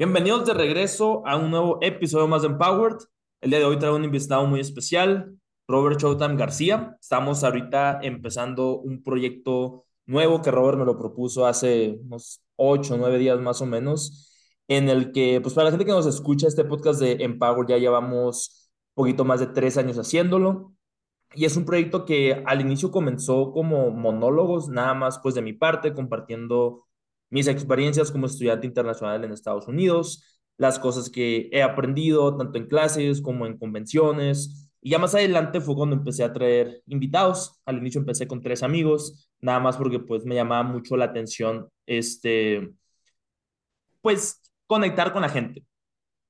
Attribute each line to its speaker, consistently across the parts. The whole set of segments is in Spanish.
Speaker 1: Bienvenidos de regreso a un nuevo episodio más de Empowered. El día de hoy traigo un invitado muy especial, Robert Showtime García. Estamos ahorita empezando un proyecto nuevo que Robert me lo propuso hace unos ocho o nueve días más o menos, en el que, pues para la gente que nos escucha este podcast de Empower, ya llevamos un poquito más de tres años haciéndolo. Y es un proyecto que al inicio comenzó como monólogos, nada más pues de mi parte, compartiendo mis experiencias como estudiante internacional en Estados Unidos, las cosas que he aprendido tanto en clases como en convenciones. Y ya más adelante fue cuando empecé a traer invitados. Al inicio empecé con tres amigos, nada más porque pues me llamaba mucho la atención este pues conectar con la gente.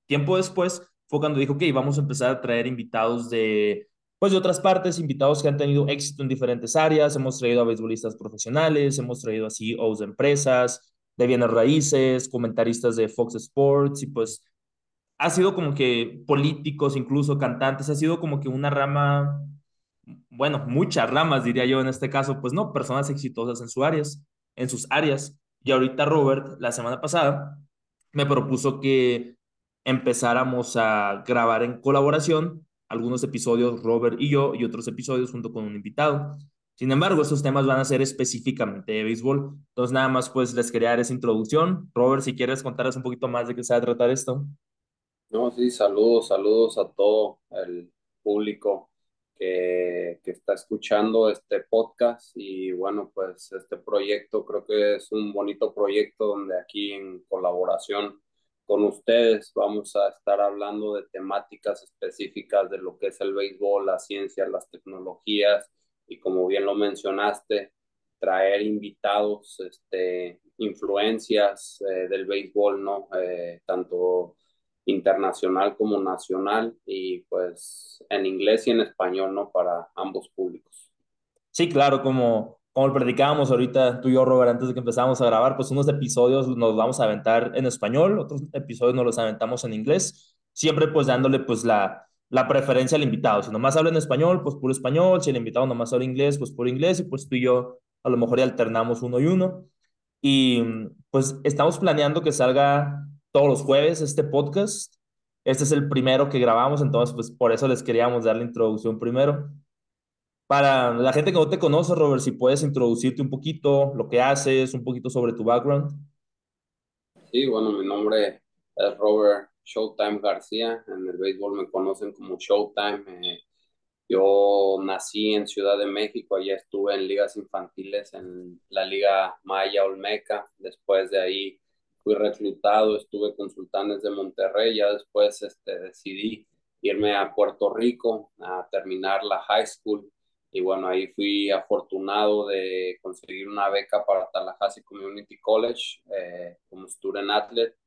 Speaker 1: Tiempo después fue cuando dijo, ok, vamos a empezar a traer invitados de pues de otras partes, invitados que han tenido éxito en diferentes áreas. Hemos traído a beisbolistas profesionales, hemos traído a CEOs de empresas, de bienes raíces, comentaristas de Fox Sports y pues ha sido como que políticos, incluso cantantes, ha sido como que una rama, bueno, muchas ramas diría yo en este caso, pues no, personas exitosas en, sus áreas, en sus áreas. Y ahorita Robert, la semana pasada, me propuso que empezáramos a grabar en colaboración algunos episodios Robert y yo y otros episodios junto con un invitado. Sin embargo, estos temas van a ser específicamente de béisbol. Entonces, nada más, pues les quería dar esa introducción. Robert, si quieres contarles un poquito más de qué se va a tratar esto.
Speaker 2: No, sí, saludos, saludos a todo el público que, que está escuchando este podcast. Y bueno, pues este proyecto creo que es un bonito proyecto donde aquí en colaboración con ustedes vamos a estar hablando de temáticas específicas de lo que es el béisbol, la ciencia, las tecnologías y como bien lo mencionaste, traer invitados, este, influencias eh, del béisbol, ¿no? Eh, tanto internacional como nacional y pues en inglés y en español, ¿no? Para ambos públicos.
Speaker 1: Sí, claro, como, como lo predicábamos ahorita tú y yo, Robert, antes de que empezáramos a grabar, pues unos episodios nos vamos a aventar en español, otros episodios nos los aventamos en inglés, siempre pues dándole pues la, la preferencia al invitado. Si nomás habla en español, pues puro español. Si el invitado nomás habla inglés, pues puro inglés. Y pues tú y yo a lo mejor ya alternamos uno y uno. Y pues estamos planeando que salga todos los jueves este podcast. Este es el primero que grabamos, entonces pues por eso les queríamos dar la introducción primero. Para la gente que no te conoce, Robert, si puedes introducirte un poquito, lo que haces, un poquito sobre tu background.
Speaker 2: Sí, bueno, mi nombre es Robert Showtime García. En el béisbol me conocen como Showtime. Eh, yo nací en Ciudad de México, allá estuve en ligas infantiles en la Liga Maya Olmeca. Después de ahí fui reclutado, estuve con Sultanes de Monterrey. Ya después este, decidí irme a Puerto Rico a terminar la high school. Y bueno, ahí fui afortunado de conseguir una beca para Tallahassee Community College eh, como student athlete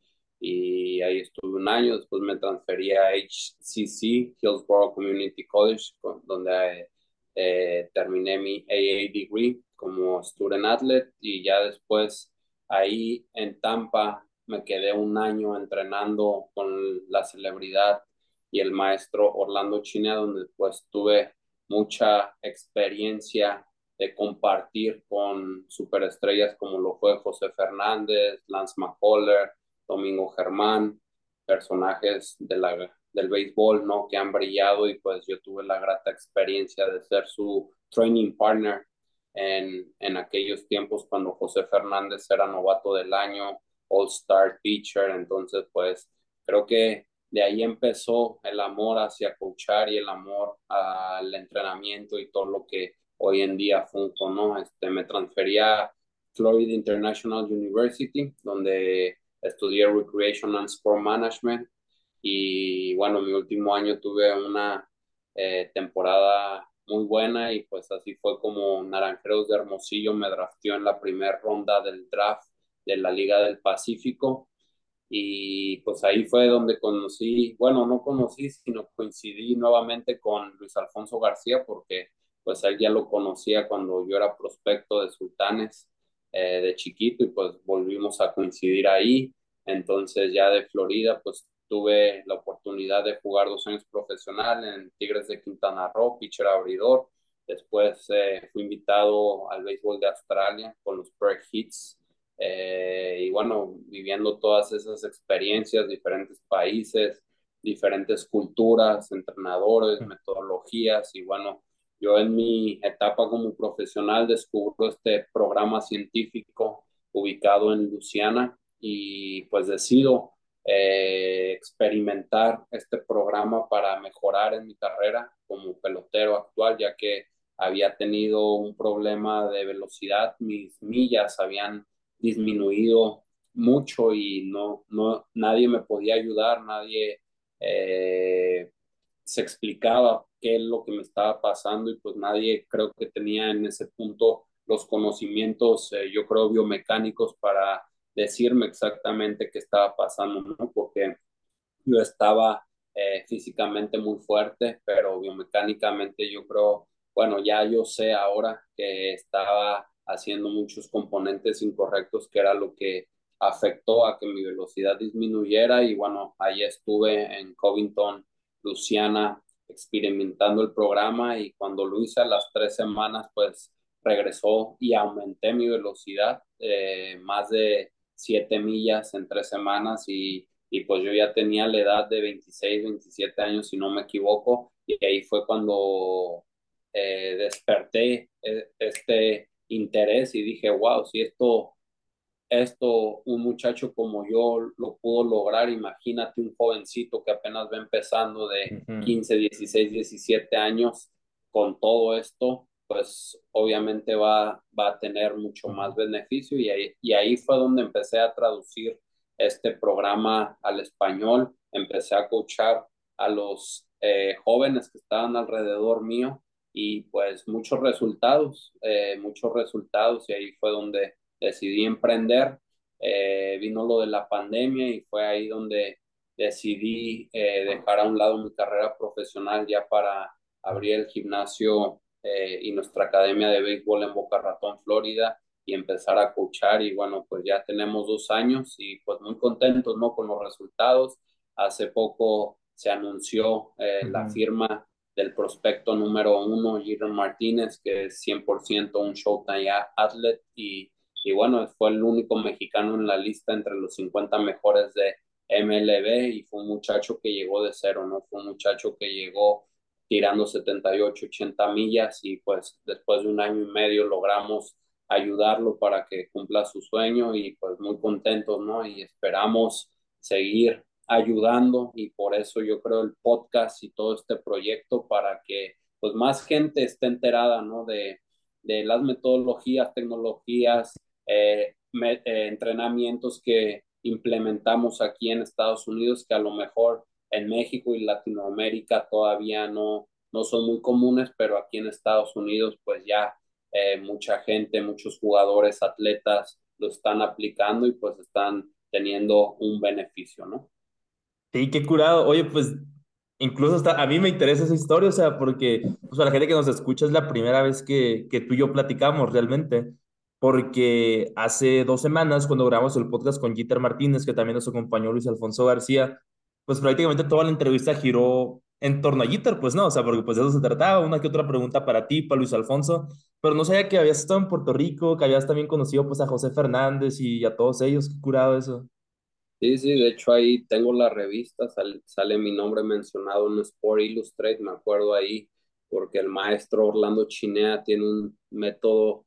Speaker 2: y ahí estuve un año, después me transferí a HCC, Hillsborough Community College, donde eh, terminé mi AA degree como student athlete y ya después ahí en Tampa me quedé un año entrenando con la celebridad y el maestro Orlando Chinea, donde pues tuve mucha experiencia de compartir con superestrellas como lo fue José Fernández, Lance McCuller, Domingo Germán, personajes de la, del béisbol, ¿no? Que han brillado y pues yo tuve la grata experiencia de ser su training partner en, en aquellos tiempos cuando José Fernández era novato del año, All Star Teacher, entonces pues creo que de ahí empezó el amor hacia coachar y el amor al entrenamiento y todo lo que hoy en día funco, ¿no? Este, me transferí a Florida International University, donde estudié Recreation and Sport Management y bueno, mi último año tuve una eh, temporada muy buena y pues así fue como Naranjeros de Hermosillo me draftió en la primera ronda del draft de la Liga del Pacífico. Y pues ahí fue donde conocí, bueno, no conocí, sino coincidí nuevamente con Luis Alfonso García porque pues él ya lo conocía cuando yo era prospecto de Sultanes eh, de chiquito y pues volvimos a coincidir ahí. Entonces ya de Florida pues tuve la oportunidad de jugar dos años profesional en Tigres de Quintana Roo, pitcher abridor. Después eh, fui invitado al béisbol de Australia con los Perk Hits. Eh, y bueno, viviendo todas esas experiencias, diferentes países, diferentes culturas, entrenadores, metodologías. Y bueno, yo en mi etapa como profesional descubro este programa científico ubicado en Luciana y pues decido eh, experimentar este programa para mejorar en mi carrera como pelotero actual, ya que había tenido un problema de velocidad, mis millas habían disminuido mucho y no, no nadie me podía ayudar, nadie eh, se explicaba qué es lo que me estaba pasando y pues nadie creo que tenía en ese punto los conocimientos, eh, yo creo, biomecánicos para decirme exactamente qué estaba pasando, ¿no? Porque yo estaba eh, físicamente muy fuerte, pero biomecánicamente yo creo, bueno, ya yo sé ahora que estaba haciendo muchos componentes incorrectos, que era lo que afectó a que mi velocidad disminuyera y bueno, ahí estuve en Covington, Luciana, experimentando el programa y cuando lo hice a las tres semanas, pues regresó y aumenté mi velocidad eh, más de siete millas en tres semanas y, y, pues yo ya tenía la edad de 26, 27 años, si no me equivoco, y ahí fue cuando eh, desperté eh, este interés y dije, wow, si esto, esto un muchacho como yo lo pudo lograr, imagínate un jovencito que apenas va empezando de 15, 16, 17 años con todo esto, pues obviamente va, va a tener mucho más beneficio y ahí, y ahí fue donde empecé a traducir este programa al español, empecé a coachar a los eh, jóvenes que estaban alrededor mío y pues muchos resultados, eh, muchos resultados y ahí fue donde decidí emprender. Eh, vino lo de la pandemia y fue ahí donde decidí dejar a un lado mi carrera profesional ya para abrir el gimnasio eh, y nuestra academia de béisbol en Boca Ratón, Florida, y empezar a coachar. Y bueno, pues ya tenemos dos años y pues muy contentos, ¿no? Con los resultados. Hace poco se anunció eh, la firma del prospecto número uno, Giron Martínez, que es 100% un Showtime athlete y, y bueno, fue el único mexicano en la lista entre los 50 mejores de MLB y fue un muchacho que llegó de cero, ¿no? Fue un muchacho que llegó tirando 78, 80 millas y pues después de un año y medio logramos ayudarlo para que cumpla su sueño y pues muy contentos, ¿no? Y esperamos seguir ayudando y por eso yo creo el podcast y todo este proyecto para que pues más gente esté enterada, ¿no? De, de las metodologías, tecnologías, eh, eh, entrenamientos que implementamos aquí en Estados Unidos que a lo mejor en México y Latinoamérica todavía no, no son muy comunes, pero aquí en Estados Unidos pues ya eh, mucha gente, muchos jugadores, atletas lo están aplicando y pues están teniendo un beneficio, ¿no?
Speaker 1: Sí, qué curado. Oye, pues incluso hasta a mí me interesa esa historia, o sea, porque pues, para la gente que nos escucha es la primera vez que, que tú y yo platicamos realmente, porque hace dos semanas cuando grabamos el podcast con Jeter Martínez, que también nos acompañó Luis Alfonso García, pues prácticamente toda la entrevista giró en torno a Jeter, pues no, o sea, porque pues de eso se trataba, una que otra pregunta para ti, para Luis Alfonso, pero no sabía que habías estado en Puerto Rico, que habías también conocido pues a José Fernández y a todos ellos, qué curado eso.
Speaker 2: Sí, sí, de hecho ahí tengo la revista, sale, sale mi nombre mencionado en Sport Illustrated, me acuerdo ahí, porque el maestro Orlando Chinea tiene un método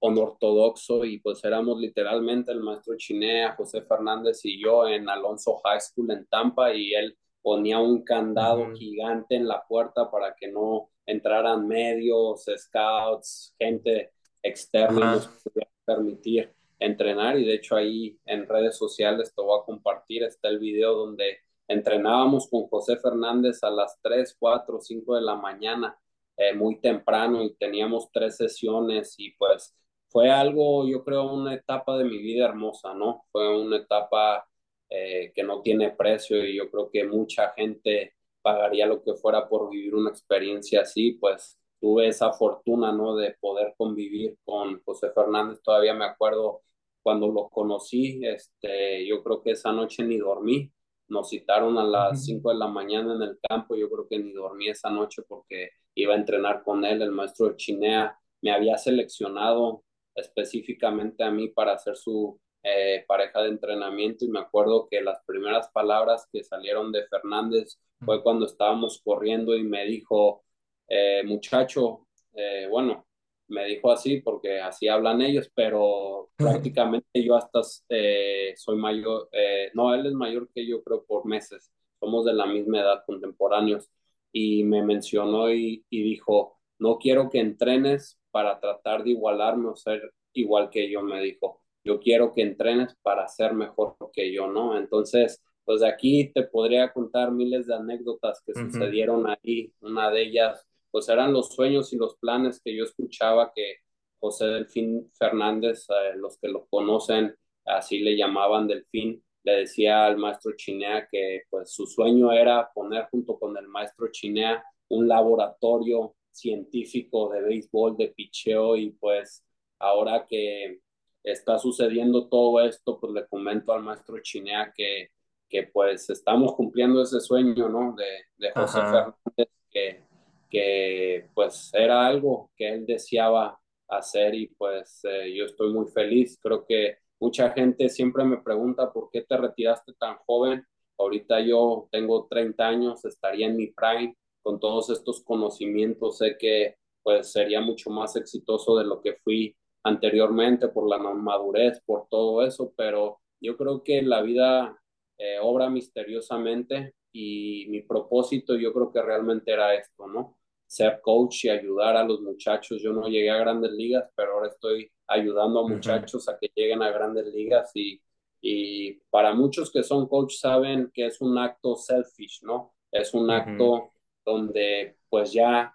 Speaker 2: ortodoxo y pues éramos literalmente el maestro Chinea, José Fernández y yo en Alonso High School en Tampa y él ponía un candado gigante en la puerta para que no entraran medios, scouts, gente externa y nos pudiera permitir entrenar. Y de hecho ahí en redes sociales te voy a compartir, está el video donde entrenábamos con José Fernández a las 3, 4, 5 de la mañana eh, muy temprano y teníamos tres sesiones y pues fue algo, yo creo, una etapa de mi vida hermosa, ¿no? Fue una etapa eh, que no tiene precio y yo creo que mucha gente pagaría lo que fuera por vivir una experiencia así, pues tuve esa fortuna, ¿no? De poder convivir con José Fernández, todavía me acuerdo cuando lo conocí, este, yo creo que esa noche ni dormí, nos citaron a las 5 de la mañana en el campo, yo creo que ni dormí esa noche porque iba a entrenar con él, el maestro de Chinea. Me había seleccionado específicamente a mí para ser su eh, pareja de entrenamiento. Y me acuerdo que las primeras palabras que salieron de Fernández fue cuando estábamos corriendo y me dijo, eh, muchacho, eh, bueno, me dijo así porque así hablan ellos, pero prácticamente yo hasta soy mayor, no, él es mayor que yo creo por meses, somos de la misma edad, contemporáneos, y me mencionó y, y dijo, no quiero que entrenes para tratar de igualarme o ser igual que yo, me dijo, yo quiero que entrenes para ser mejor que yo, ¿no? Entonces, pues de aquí te podría contar miles de anécdotas que sucedieron ahí, una de ellas pues eran los sueños y los planes que yo escuchaba que José Delfín Fernández, eh, los que lo conocen, así le llamaban Delfín, le decía al maestro Chinea que pues su sueño era poner junto con el maestro Chinea un laboratorio científico de béisbol, de picheo y pues ahora que está sucediendo todo esto, pues le comento al maestro Chinea que, que pues estamos cumpliendo ese sueño, ¿no? De, de José Fernández, que que pues era algo que él deseaba hacer y pues eh, yo estoy muy feliz. Creo que mucha gente siempre me pregunta por qué te retiraste tan joven. Ahorita yo tengo 30 años, estaría en mi prime con todos estos conocimientos. Sé que pues sería mucho más exitoso de lo que fui anteriormente por la madurez, por todo eso, pero yo creo que la vida eh, obra misteriosamente y mi propósito yo creo que realmente era esto, ¿no? ser coach y ayudar a los muchachos. Yo no llegué a grandes ligas, pero ahora estoy ayudando a muchachos a que lleguen a grandes ligas y, y para muchos que son coach saben que es un acto selfish, ¿no? Es un acto donde pues ya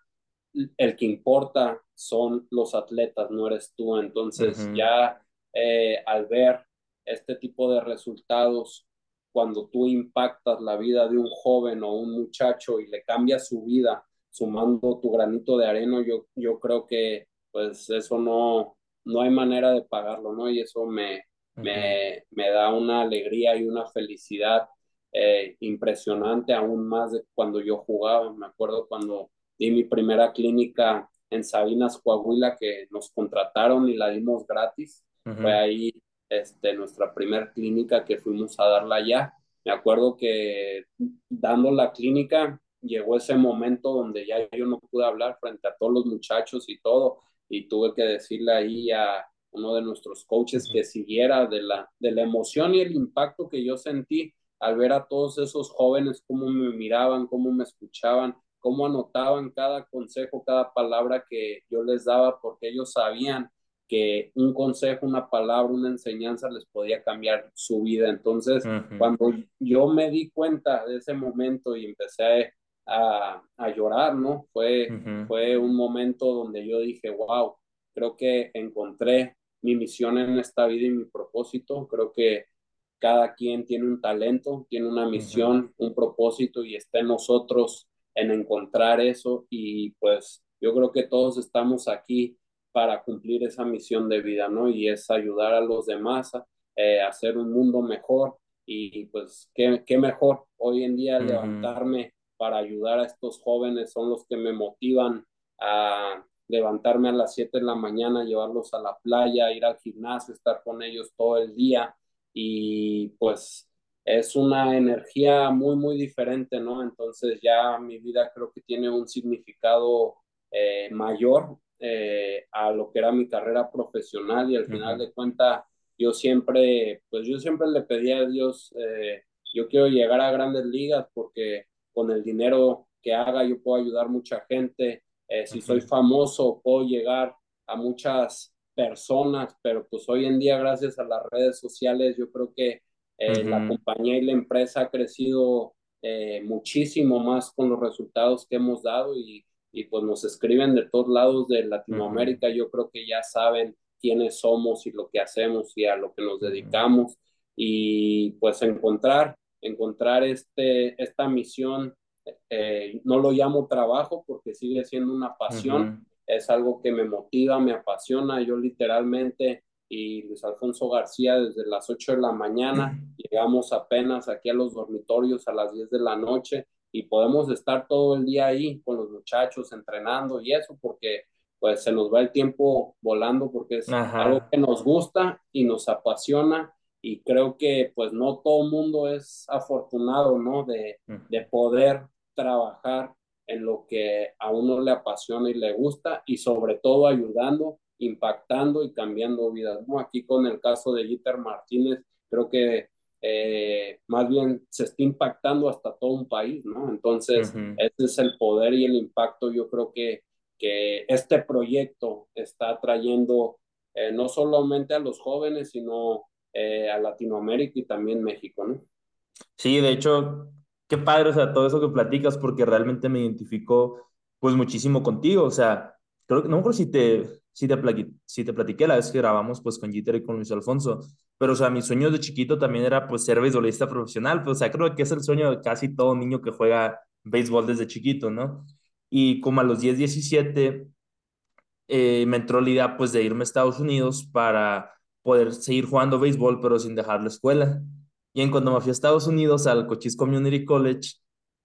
Speaker 2: el que importa son los atletas, no eres tú. Entonces ya eh, al ver este tipo de resultados, cuando tú impactas la vida de un joven o un muchacho y le cambias su vida, sumando tu granito de arena, yo, yo creo que pues eso no, no hay manera de pagarlo, ¿no? Y eso me, me, me, da una alegría y una felicidad eh, impresionante, aún más de cuando yo jugaba. Me acuerdo cuando di mi primera clínica en Sabinas, Coahuila, que nos contrataron y la dimos gratis. Fue ahí este, nuestra primera clínica que fuimos a darla allá. Me acuerdo que dando la clínica, llegó ese momento donde ya yo no pude hablar frente a todos los muchachos y todo, y tuve que decirle ahí a uno de nuestros coaches que siguiera de la, de la emoción y el impacto que yo sentí al ver a todos esos jóvenes, cómo me miraban, cómo me escuchaban, cómo anotaban cada consejo, cada palabra que yo les daba, porque ellos sabían que un consejo, una palabra, una enseñanza les podía cambiar su vida. Entonces, cuando yo me di cuenta de ese momento y empecé a, a llorar, ¿no? Fue, fue un momento donde yo dije, wow, creo que encontré mi misión en esta vida y mi propósito. Creo que cada quien tiene un talento, tiene una misión, un propósito y está en nosotros en encontrar eso y pues yo creo que todos estamos aquí para cumplir esa misión de vida, ¿no? Y es ayudar a los demás a eh, hacer un mundo mejor y pues qué, qué mejor hoy en día levantarme para ayudar a estos jóvenes son los que me motivan a levantarme a las 7 de la mañana, llevarlos a la playa, ir al gimnasio, estar con ellos todo el día y pues es una energía muy, muy diferente, ¿no? Entonces ya mi vida creo que tiene un significado eh, mayor eh, a lo que era mi carrera profesional y al final de cuentas yo siempre, pues yo siempre le pedí a Dios, eh, yo quiero llegar a grandes ligas porque con el dinero que haga yo puedo ayudar mucha gente. Si soy famoso, puedo llegar a muchas personas, pero pues hoy en día, gracias a las redes sociales, yo creo que eh, la compañía y la empresa ha crecido eh, muchísimo más con los resultados que hemos dado y y pues nos escriben de todos lados de Latinoamérica. Yo creo que ya saben quiénes somos y lo que hacemos y a lo que nos dedicamos. Y pues encontrar, encontrar este, esta misión, eh, no lo llamo trabajo porque sigue siendo una pasión, es algo que me motiva, me apasiona, yo literalmente y Luis Alfonso García desde las 8 de la mañana, llegamos apenas aquí a los dormitorios a las 10 de la noche y podemos estar todo el día ahí con los muchachos entrenando y eso porque pues se nos va el tiempo volando porque es algo que nos gusta y nos apasiona y creo que pues no todo mundo es afortunado, ¿no? De, de poder trabajar en lo que a uno le apasiona y le gusta y sobre todo ayudando, impactando y cambiando vidas, ¿no? Aquí con el caso de Jeter Martínez, creo que eh, más bien se está impactando hasta todo un país, ¿no? Entonces, ese es el poder y el impacto, yo creo que, que este proyecto está trayendo eh, no solamente a los jóvenes, sino eh, a Latinoamérica y también México, ¿no?
Speaker 1: Sí, de hecho, qué padre, o sea, todo eso que platicas, porque realmente me identifico pues muchísimo contigo, o sea, creo que, no acuerdo si te, si te, platiqué, si te platiqué la vez que grabamos pues con Jeter y con Luis Alfonso, pero o sea, mi sueño de chiquito también era pues ser beisbolista profesional, pues o sea, creo que es el sueño de casi todo niño que juega béisbol desde chiquito, ¿no? Y como a los 10, 17, eh, me entró la idea pues de irme a Estados Unidos para poder seguir jugando béisbol, pero sin dejar la escuela. Y en cuando me fui a Estados Unidos, al Cochise Community College,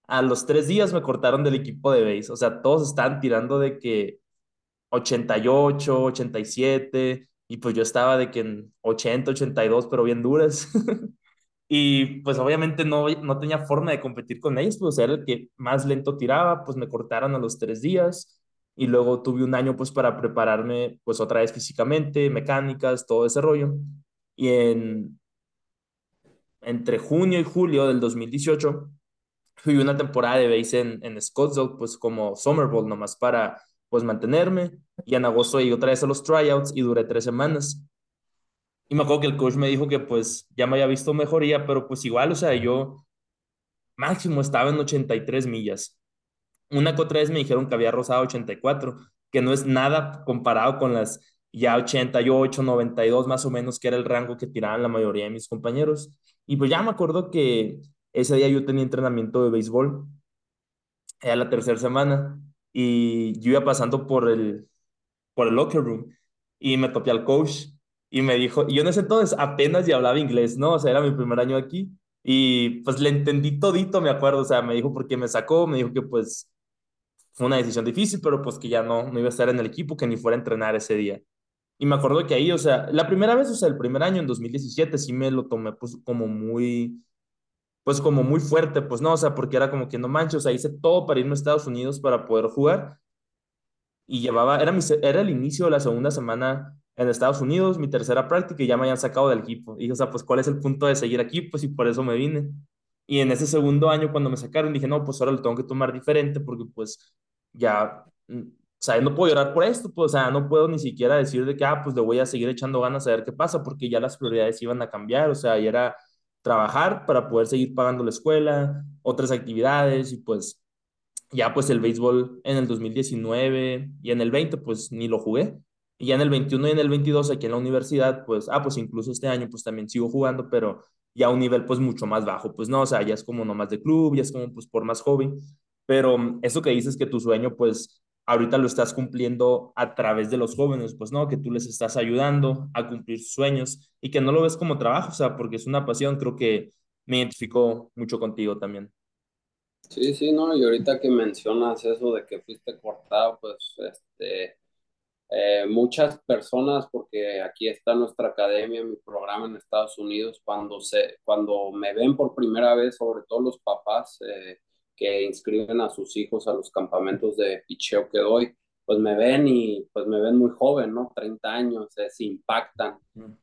Speaker 1: a los tres días me cortaron del equipo de béis. O sea, todos estaban tirando de que 88, 87, y pues yo estaba de que en 80, 82, pero bien duras. y pues obviamente no, no tenía forma de competir con ellos, pues era el que más lento tiraba, pues me cortaron a los tres días y luego tuve un año pues para prepararme pues otra vez físicamente, mecánicas, todo ese rollo. Y en, entre junio y julio del 2018 fui una temporada de base en, en Scottsdale pues como Summer Bowl nomás para pues mantenerme y en agosto llegué otra vez a los tryouts y duré tres semanas. Y me acuerdo que el coach me dijo que pues ya me había visto mejoría, pero pues igual, o sea, yo máximo estaba en 83 millas. Una que otra vez me dijeron que había rozado 84, que no es nada comparado con las ya 88, 92 más o menos, que era el rango que tiraban la mayoría de mis compañeros. Y pues ya me acuerdo que ese día yo tenía entrenamiento de béisbol, era la tercera semana, y yo iba pasando por el, por el locker room y me topé al coach y me dijo, y yo en ese entonces apenas ya hablaba inglés, ¿no? O sea, era mi primer año aquí y pues le entendí todito, me acuerdo, o sea, me dijo por qué me sacó, me dijo que pues fue una decisión difícil, pero pues que ya no, no iba a estar en el equipo, que ni fuera a entrenar ese día. Y me acuerdo que ahí, o sea, la primera vez, o sea, el primer año, en 2017, sí me lo tomé pues como muy, pues como muy fuerte, pues no, o sea, porque era como que no manches, o sea, hice todo para irme a Estados Unidos para poder jugar. Y llevaba, era, mi, era el inicio de la segunda semana en Estados Unidos, mi tercera práctica, y ya me habían sacado del equipo. Y, o sea, pues, ¿cuál es el punto de seguir aquí? Pues, y por eso me vine. Y en ese segundo año, cuando me sacaron, dije, no, pues ahora lo tengo que tomar diferente, porque pues ya, mm, o sea, no puedo llorar por esto, pues, o sea, no puedo ni siquiera decir de que, ah, pues le voy a seguir echando ganas a ver qué pasa, porque ya las prioridades iban a cambiar, o sea, y era trabajar para poder seguir pagando la escuela, otras actividades, y pues ya pues el béisbol en el 2019 y en el 20 pues ni lo jugué. Y ya en el 21 y en el 22 aquí en la universidad, pues, ah, pues incluso este año pues también sigo jugando, pero ya a un nivel pues mucho más bajo, pues no, o sea, ya es como nomás de club, ya es como pues por más hobby, pero eso que dices que tu sueño pues ahorita lo estás cumpliendo a través de los jóvenes, pues no, que tú les estás ayudando a cumplir sus sueños y que no lo ves como trabajo, o sea, porque es una pasión, creo que me identifico mucho contigo también.
Speaker 2: Sí, sí, no, y ahorita que mencionas eso de que fuiste cortado, pues este, eh, muchas personas, porque aquí está nuestra academia, mi programa en Estados Unidos, cuando, se, cuando me ven por primera vez, sobre todo los papás eh, que inscriben a sus hijos a los campamentos de picheo que doy, pues me ven y pues me ven muy joven, ¿no? 30 años, se impactan,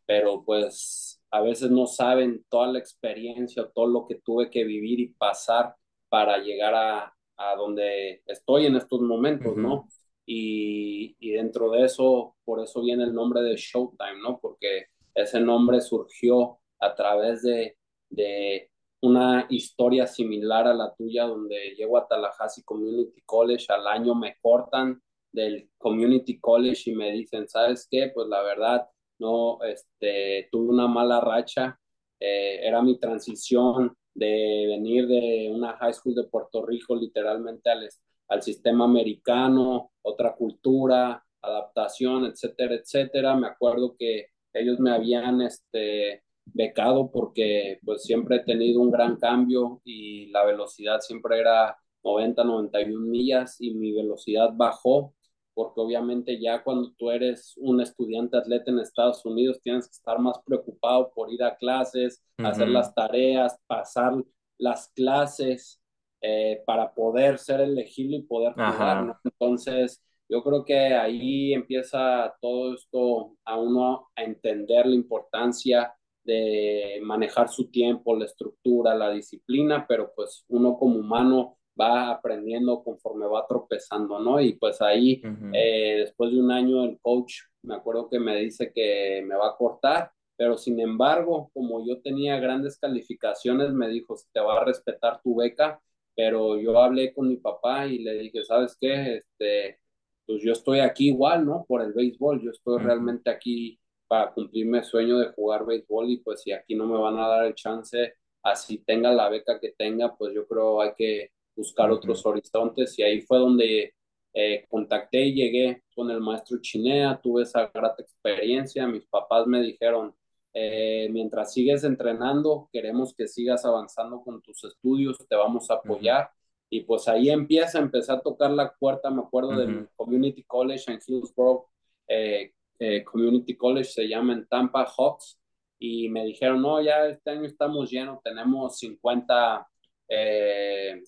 Speaker 2: pero pues a veces no saben toda la experiencia, todo lo que tuve que vivir y pasar para llegar a, a donde estoy en estos momentos, ¿no? y, dentro de eso, por eso viene el nombre de Showtime, ¿no? Porque ese nombre surgió a través de, de una historia similar a la tuya, donde llego a Tallahassee Community College, al año me cortan del Community College y me dicen, ¿sabes qué? Pues la verdad, no, este, tuve una mala racha, eh, era mi transición de venir de una high school de Puerto Rico literalmente al, al sistema americano, otra cultura, adaptación, etcétera, etcétera. Me acuerdo que ellos me habían este, becado porque pues siempre he tenido un gran cambio y la velocidad siempre era 90, 91 millas y mi velocidad bajó porque obviamente ya cuando tú eres un estudiante atleta en Estados Unidos tienes que estar más preocupado por ir a clases, hacer las tareas, pasar las clases eh, para poder ser elegible y poder jugar. Entonces, yo creo que ahí empieza todo esto a uno a entender la importancia de manejar su tiempo, la estructura, la disciplina, pero pues uno como humano va aprendiendo conforme va tropezando, ¿no? Y pues ahí, eh, después de un año, el coach, me acuerdo que me dice que me va a cortar, pero sin embargo, como yo tenía grandes calificaciones, me dijo, se te va a respetar tu beca, pero yo hablé con mi papá y le dije, ¿sabes qué? Este, pues yo estoy aquí igual, ¿no? Por el béisbol, yo estoy realmente aquí para cumplir mi sueño de jugar béisbol y pues si aquí no me van a dar el chance, así tenga la beca que tenga, pues yo creo hay que buscar otros horizontes. Y ahí fue donde eh, contacté y llegué con el maestro Chinea, tuve esa grata experiencia, mis papás me dijeron, eh, mientras sigues entrenando, queremos que sigas avanzando con tus estudios, te vamos a apoyar. Y pues ahí empieza, empecé a tocar la puerta, me acuerdo del Community College en Hillsborough, eh, eh, Community College se llama en Tampa Hawks, y me dijeron, no, ya este año estamos llenos, tenemos 50,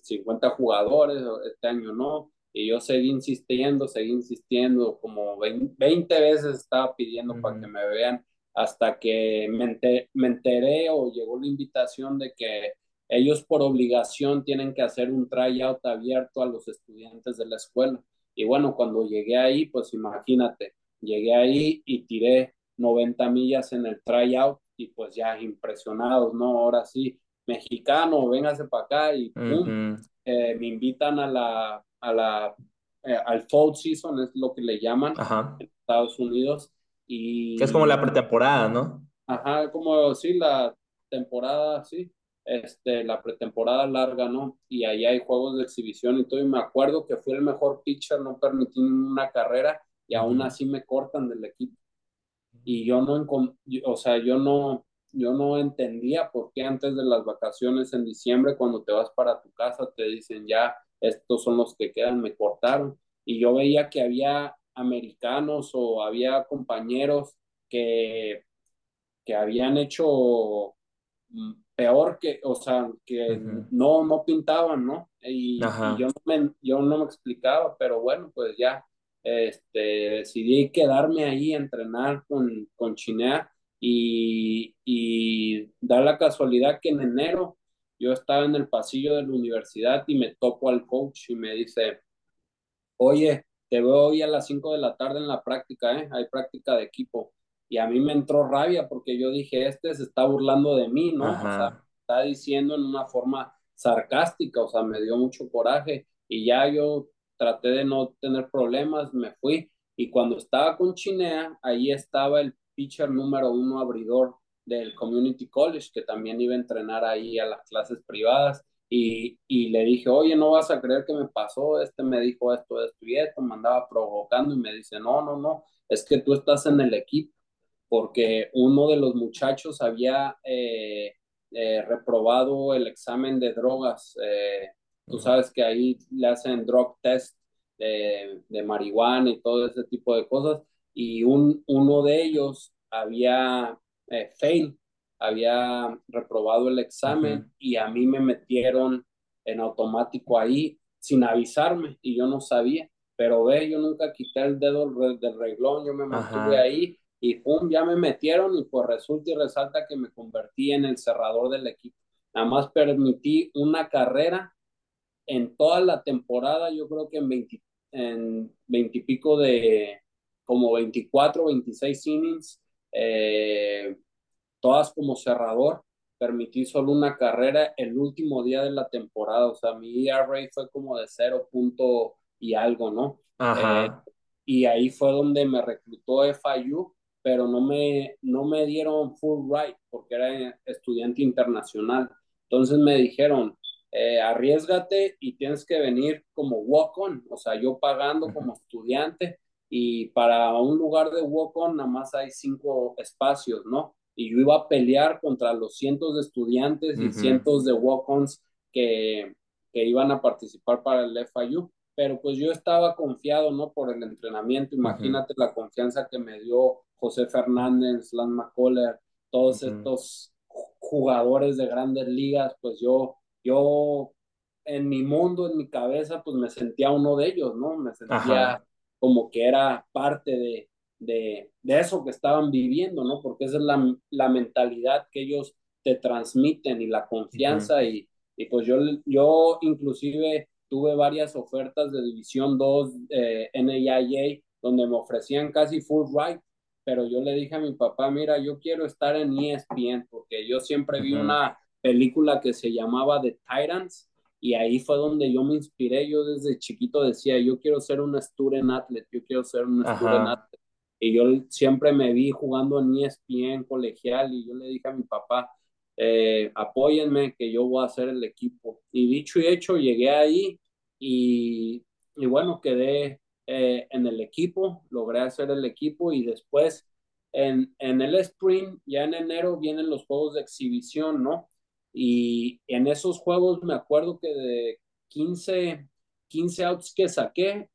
Speaker 2: 50 eh, jugadores, este año no, y yo seguí insistiendo, seguí insistiendo, como 20, veces estaba pidiendo para que me vean, hasta que me, me enteré o llegó la invitación de que ellos por obligación tienen que hacer un tryout abierto a los estudiantes de la escuela. Y bueno, cuando llegué ahí, pues imagínate, llegué ahí y tiré 90 millas en el tryout y pues ya impresionados, ¿no? Ahora sí, mexicano, véngase para acá y pum, eh, me invitan a la, a la, eh, al fall season, es lo que le llaman en Estados Unidos. Y,
Speaker 1: es como la pretemporada, ¿no?
Speaker 2: Ajá, como sí, la temporada, sí este, la pretemporada larga, ¿no? Y ahí hay juegos de exhibición y todo. Y me acuerdo que fui el mejor pitcher, no permití una carrera y aún así me cortan del equipo. Y yo no, o sea, yo no, yo no entendía por qué antes de las vacaciones en diciembre, cuando te vas para tu casa, te dicen ya, estos son los que quedan, me cortaron. Y yo veía que había americanos o había compañeros que, que habían hecho mm, peor que, o sea, que no, no pintaban, ¿no? Y, yo, no me, yo no me explicaba, pero bueno, pues ya este, decidí quedarme ahí a entrenar con, con Chinea y, y da la casualidad que en enero yo estaba en el pasillo de la universidad y me topo al coach y me dice, oye, te veo hoy a las 5 de la tarde en la práctica, ¿eh? Hay práctica de equipo y a mí me entró rabia porque yo dije, este se está burlando de mí, ¿no? O sea, está diciendo en una forma sarcástica, o sea, me dio mucho coraje y ya yo traté de no tener problemas, me fui. Y cuando estaba con Chinea, ahí estaba el pitcher número uno abridor del Community College, que también iba a entrenar ahí a las clases privadas. Y, y, le dije, oye, no vas a creer que me pasó, este me dijo esto, esto y esto, me andaba provocando y me dice, no, no, no, es que tú estás en el equipo porque uno de los muchachos había eh, eh, reprobado el examen de drogas. Eh, tú sabes que ahí le hacen drug test de, de, marihuana y todo ese tipo de cosas. Y un, uno de ellos había fail, había reprobado el examen y a mí me metieron en automático ahí sin avisarme y yo no sabía. Pero ve, yo nunca quité el dedo del reglón, yo me mantuve ahí y pum, ya me metieron y pues resulta y resalta que me convertí en el cerrador del equipo. Nada más permití una carrera en toda la temporada, yo creo que en 20, en 20 y pico de, como 24, 26 innings, eh, todas como cerrador. permití solo una carrera el último día de la temporada, o sea, mi ERA fue como de cero punto y algo, ¿no?
Speaker 1: Ajá.
Speaker 2: Eh, y ahí fue donde me reclutó FIU, pero no me, no me dieron full right porque era estudiante internacional. Entonces me dijeron, eh, arriesgate y tienes que venir como walk-on, o sea, yo pagando como estudiante y para un lugar de walk-on nada más hay cinco espacios, ¿no? Y yo iba a pelear contra los cientos de estudiantes y cientos de walk-ons que, que iban a participar para el FIU pero pues yo estaba confiado, ¿no? Por el entrenamiento, imagínate la confianza que me dio José Fernández, Lance McCuller, todos estos jugadores de grandes ligas, pues yo, yo en mi mundo, en mi cabeza, pues me sentía uno de ellos, ¿no? Me sentía como que era parte de, de, de, eso que estaban viviendo, ¿no? Porque esa es la, la mentalidad que ellos te transmiten y la confianza y, y, pues yo, yo inclusive tuve varias ofertas de División 2 eh, NAIA donde me ofrecían casi full ride, pero yo le dije a mi papá, mira, yo quiero estar en ESPN porque yo siempre vi una película que se llamaba The Titans y ahí fue donde yo me inspiré. Yo desde chiquito decía, yo quiero ser un student athlete, yo quiero ser un student athlete. Y yo siempre me vi jugando en ESPN colegial y yo le dije a mi papá, eh, apóyenme que yo voy a hacer el equipo. Y dicho y hecho, llegué ahí y, y bueno, quedé eh, en el equipo, logré hacer el equipo y después en, en el sprint, ya en enero vienen los juegos de exhibición, ¿no? Y en esos juegos me acuerdo que de 15, 15 outs que saqué,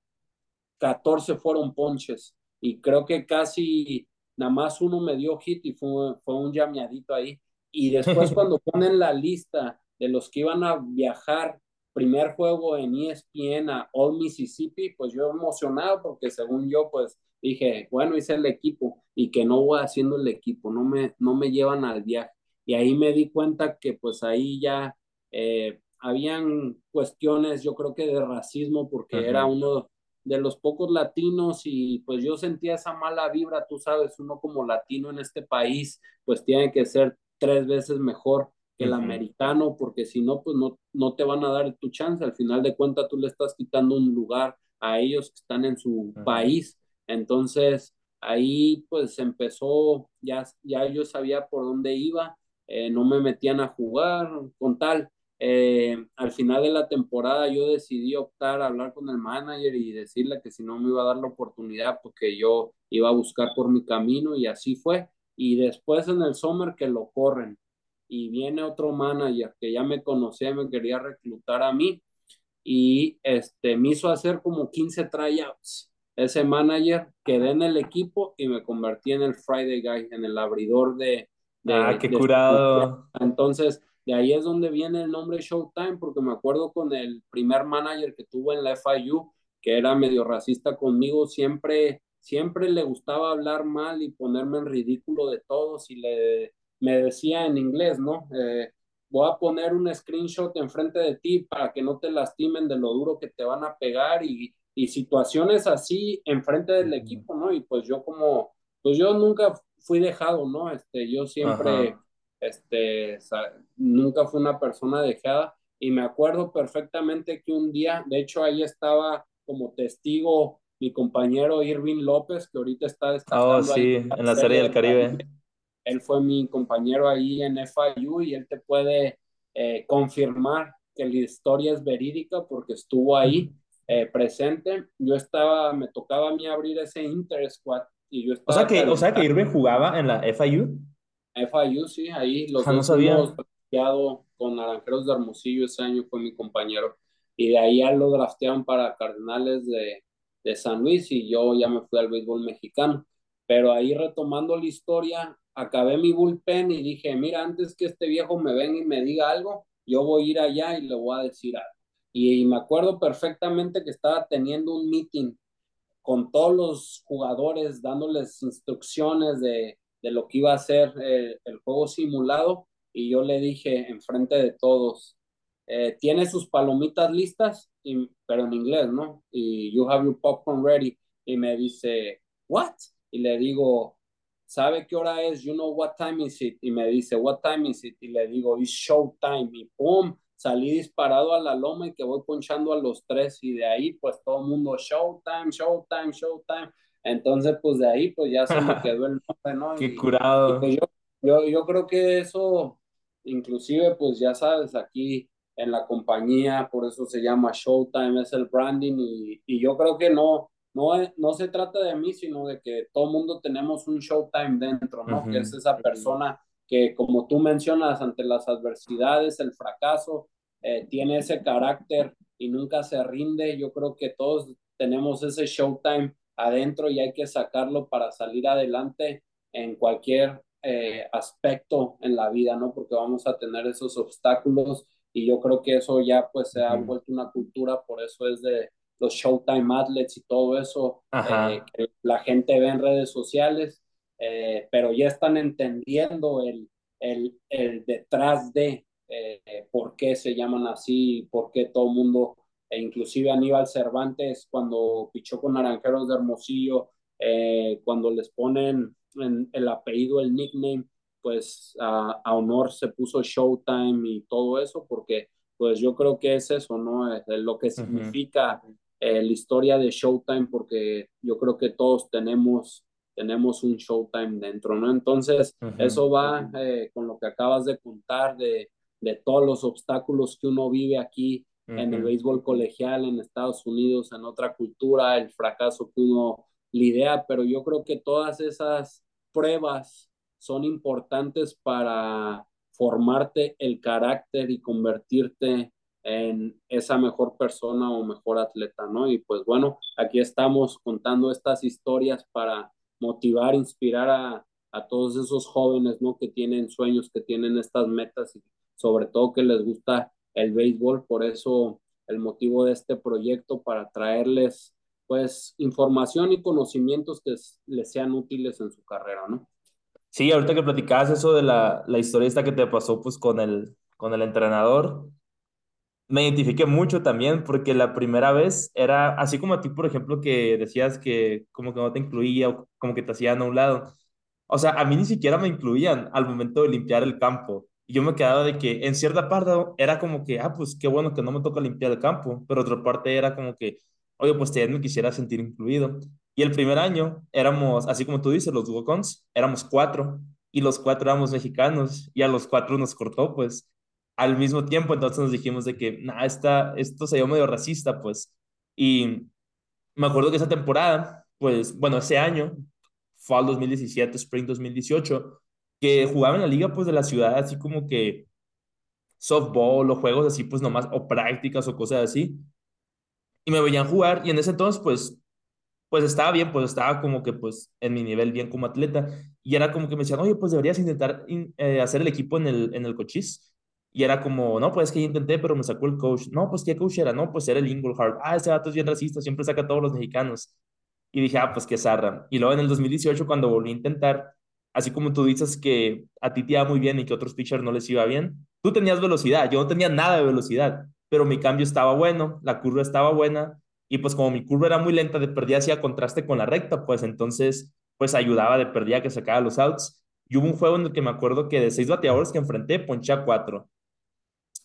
Speaker 2: 14 fueron ponches y creo que casi nada más uno me dio hit y fue, fue un llameadito ahí. Y después cuando ponen la lista de los que iban a viajar primer juego en ESPN a All Mississippi, pues yo emocionado porque según yo, pues dije, bueno, hice el equipo y que no voy haciendo el equipo, no me, no me llevan al viaje. Y ahí me di cuenta que pues ahí ya eh, habían cuestiones, yo creo que de racismo, porque era uno de los pocos latinos y pues yo sentía esa mala vibra, tú sabes, uno como latino en este país, pues tiene que ser tres veces mejor que el americano, porque si no, pues no, no te van a dar tu chance. Al final de cuentas, tú le estás quitando un lugar a ellos que están en su país. Entonces, ahí pues empezó, ya, ya yo sabía por dónde iba, eh, no me metían a jugar con tal. Eh, al final de la temporada yo decidí optar a hablar con el manager y decirle que si no me iba a dar la oportunidad porque yo iba a buscar por mi camino y así fue y después en el summer que lo corren y viene otro manager que ya me conocía, me quería reclutar a mí y este me hizo hacer como 15 tryouts. Ese manager quedé en el equipo y me convertí en el Friday guy, en el abridor de,
Speaker 1: ah, qué curado.
Speaker 2: Entonces, de ahí es donde viene el nombre Showtime, porque me acuerdo con el primer manager que tuvo en la FIU, que era medio racista conmigo, siempre siempre le gustaba hablar mal y ponerme en ridículo de todos y le, me decía en inglés, ¿no? Eh, voy a poner un screenshot enfrente de ti para que no te lastimen de lo duro que te van a pegar y, y situaciones así enfrente del equipo, ¿no? Y pues yo como, pues yo nunca fui dejado, ¿no? Este, yo siempre, este, nunca fui una persona dejada y me acuerdo perfectamente que un día, de hecho ahí estaba como testigo mi compañero Irving López, que ahorita está
Speaker 1: destacando. Oh, sí, en la, Serie del Caribe.
Speaker 2: Él fue mi compañero ahí en FIU y él te puede eh, confirmar que la historia es verídica porque estuvo ahí eh, presente. Yo estaba, me tocaba a mí abrir ese Inter Squad y yo.
Speaker 1: O sea que, o sea que Irving jugaba en la FIU.
Speaker 2: FIU, sí, ahí los
Speaker 1: ah, no sabía.
Speaker 2: con Naranjeros de Hermosillo ese año fue mi compañero. Y de ahí ya lo draftearon para Cardenales de, de San Luis y yo ya me fui al béisbol mexicano. Pero ahí retomando la historia, acabé mi bullpen y dije, mira, antes que este viejo me venga y me diga algo, yo voy a ir allá y le voy a decir algo. Y, me acuerdo perfectamente que estaba teniendo un meeting con todos los jugadores, dándoles instrucciones de, de lo que iba a ser el, juego simulado. Y yo le dije enfrente de todos, eh, tiene sus palomitas listas, y, pero en inglés, ¿no? Y you have your popcorn ready. Y me dice, what? Y le digo, ¿sabe qué hora es? You know what time is it? Y me dice, what time is it? Y le digo, it's show time. Y pum, salí disparado a la loma y que voy ponchando a los tres. Y de ahí, pues todo el mundo, show time, show time, show time. Entonces, pues de ahí, pues ya se me quedó el nombre, ¿no?
Speaker 1: Qué curado.
Speaker 2: pues yo, yo, yo creo que eso, inclusive, pues ya sabes, aquí en la compañía, por eso se llama Showtime, es el branding y, y yo creo que no, no, no se trata de mí, sino de que todo mundo tenemos un Showtime dentro, ¿no? Que es esa persona que, como tú mencionas, ante las adversidades, el fracaso, eh, tiene ese carácter y nunca se rinde. Yo creo que todos tenemos ese Showtime adentro y hay que sacarlo para salir adelante en cualquier eh, aspecto en la vida, ¿no? Porque vamos a tener esos obstáculos y yo creo que eso ya pues se ha vuelto una cultura, por eso es de los Showtime Athletes y todo eso, eh, que la gente ve en redes sociales, eh, pero ya están entendiendo el, el, el detrás de eh, por qué se llaman así, por qué todo el mundo, e inclusive Aníbal Cervantes cuando pichó con Naranjeros de Hermosillo, cuando les ponen el apellido, el nickname, pues a, honor se puso Showtime y todo eso, porque pues yo creo que es eso, ¿no? Es lo que significa eh, la historia de Showtime, porque yo creo que todos tenemos, tenemos un Showtime dentro, ¿no? Entonces, eso va eh, con lo que acabas de contar de, de todos los obstáculos que uno vive aquí en el béisbol colegial en Estados Unidos, en otra cultura, el fracaso que uno lidia, pero yo creo que todas esas pruebas son importantes para formarte el carácter y convertirte en esa mejor persona o mejor atleta, ¿no? Y pues bueno, aquí estamos contando estas historias para motivar, inspirar a, todos esos jóvenes, ¿no? Que tienen sueños, que tienen estas metas y sobre todo que les gusta el béisbol. Por eso el motivo de este proyecto para traerles pues información y conocimientos que les sean útiles en su carrera, ¿no?
Speaker 1: Sí, ahorita que platicabas eso de la, la historia que te pasó pues con el entrenador, me identifiqué mucho también porque la primera vez era así como a ti, por ejemplo, que decías que como que no te incluía o como que te hacían a un lado. O sea, a mí ni siquiera me incluían al momento de limpiar el campo. Y yo me quedaba de que en cierta parte era como que, ah, pues qué bueno que no me toca limpiar el campo, pero otra parte era como que, oye, pues también me quisiera sentir incluido. Y el primer año éramos, así como tú dices, los Duocons, éramos cuatro y los cuatro éramos mexicanos y a los cuatro nos cortó, pues, al mismo tiempo. Entonces nos dijimos de que, esta, esto se dio medio racista, pues. Y me acuerdo que esa temporada, pues, bueno, ese año, fall 2017, spring 2018, que jugaba en la liga, pues, de la ciudad, así como que softball o juegos así, pues, nomás, o prácticas o cosas así. Y me veían jugar y en ese entonces, pues, pues estaba bien, pues estaba como que pues en mi nivel bien como atleta y era como que me decían, oye, pues deberías intentar eh, hacer el equipo en el, en el cochís. Y era como, no, pues que yo intenté, pero me sacó el coach. No, pues ¿qué coach era? No, pues era el Ingleheart. Ah, ese dato es bien racista, siempre saca a todos los mexicanos. Y dije, ah, pues qué zarra. Y luego en el 2018, cuando volví a intentar, así como tú dices que a ti te iba muy bien y que a otros pitchers no les iba bien, tú tenías velocidad, yo no tenía nada de velocidad, pero mi cambio estaba bueno, la curva estaba buena y pues como mi curva era muy lenta, de perdida hacía contraste con la recta, pues entonces pues ayudaba de perdida que sacaba los outs. Y hubo un juego en el que me acuerdo que de seis bateadores que enfrenté, ponché a cuatro.